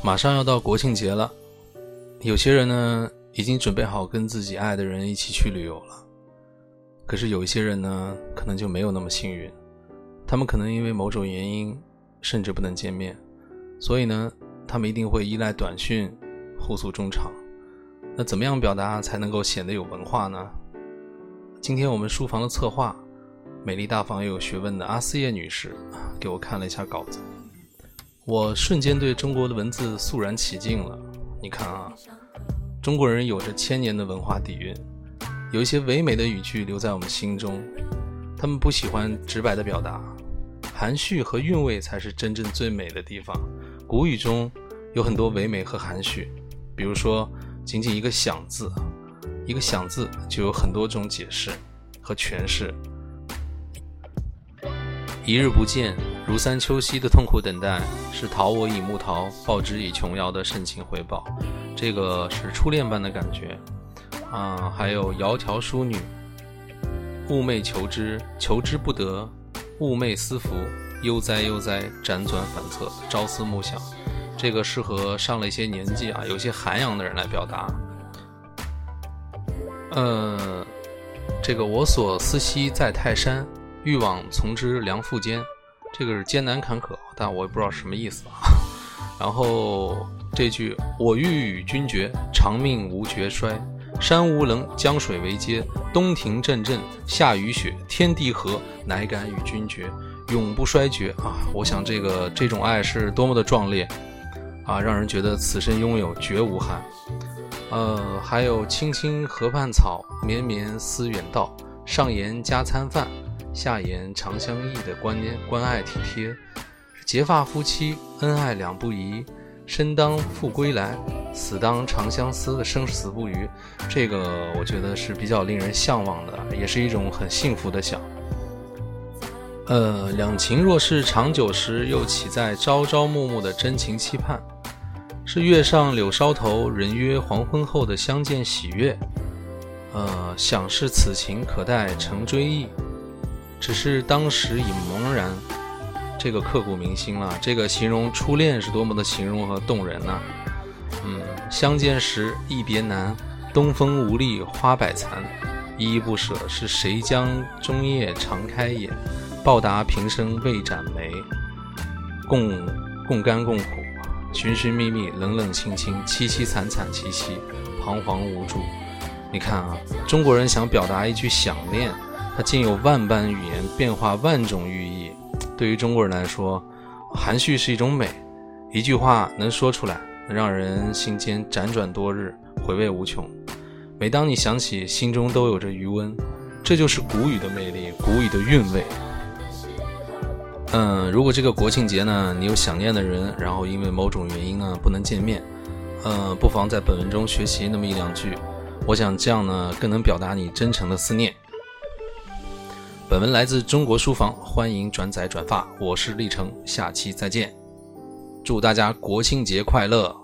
马上要到国庆节了，有些人呢已经准备好跟自己爱的人一起去旅游了，可是有一些人呢可能就没有那么幸运，他们可能因为某种原因甚至不能见面，所以呢他们一定会依赖短讯互诉衷肠。那怎么样表达才能够显得有文化呢？今天我们书房的策划，美丽大方又有学问的阿思叶女士给我看了一下稿子。我瞬间对中国的文字肃然起敬了。你看啊，中国人有着千年的文化底蕴，有一些唯美的语句留在我们心中。他们不喜欢直白的表达，含蓄和韵味才是真正最美的地方。古语中有很多唯美和含蓄，比如说，仅仅一个“想”字，一个“想”字就有很多种解释和诠释。一日不见。如三秋兮的痛苦等待，是讨我以木桃，报之以琼瑶的深情回报。这个是初恋般的感觉啊！还有窈窕淑女，寤寐求之，求之不得，寤寐思服，悠哉悠哉，辗转反侧，朝思暮想。这个适合上了一些年纪啊，有些涵养的人来表达。呃，这个我所思兮在泰山，欲往从之梁父间。这个是艰难坎坷，但我也不知道什么意思啊。然后这句“我欲与君绝，长命无绝衰。山无棱，江水为竭，冬庭阵阵，夏雨雪，天地合，乃敢与君绝，永不衰绝啊！我想这个这种爱是多么的壮烈啊，让人觉得此生拥有绝无憾。呃，还有“青青河畔草，绵绵思远道。上言加餐饭。”下言长相忆的关关爱体贴，结发夫妻恩爱两不疑，生当复归来，死当长相思的生死不渝，这个我觉得是比较令人向往的，也是一种很幸福的想。呃，两情若是长久时，又岂在朝朝暮暮的真情期盼？是月上柳梢头，人约黄昏后的相见喜悦。呃，想是此情可待成追忆。只是当时已茫然，这个刻骨铭心了。这个形容初恋是多么的形容和动人呐？嗯，相见时一别难，东风无力花百残，依依不舍是谁将终夜长开眼，报答平生未展眉，共共甘共苦，寻寻觅觅，冷冷清清，凄凄惨惨戚戚，彷徨无助。你看啊，中国人想表达一句想念。它竟有万般语言，变化万种寓意。对于中国人来说，含蓄是一种美。一句话能说出来，能让人心间辗转多日，回味无穷。每当你想起，心中都有着余温。这就是古语的魅力，古语的韵味。嗯，如果这个国庆节呢，你有想念的人，然后因为某种原因呢不能见面，嗯，不妨在本文中学习那么一两句。我想这样呢，更能表达你真诚的思念。本文来自中国书房，欢迎转载转发。我是历程，下期再见。祝大家国庆节快乐！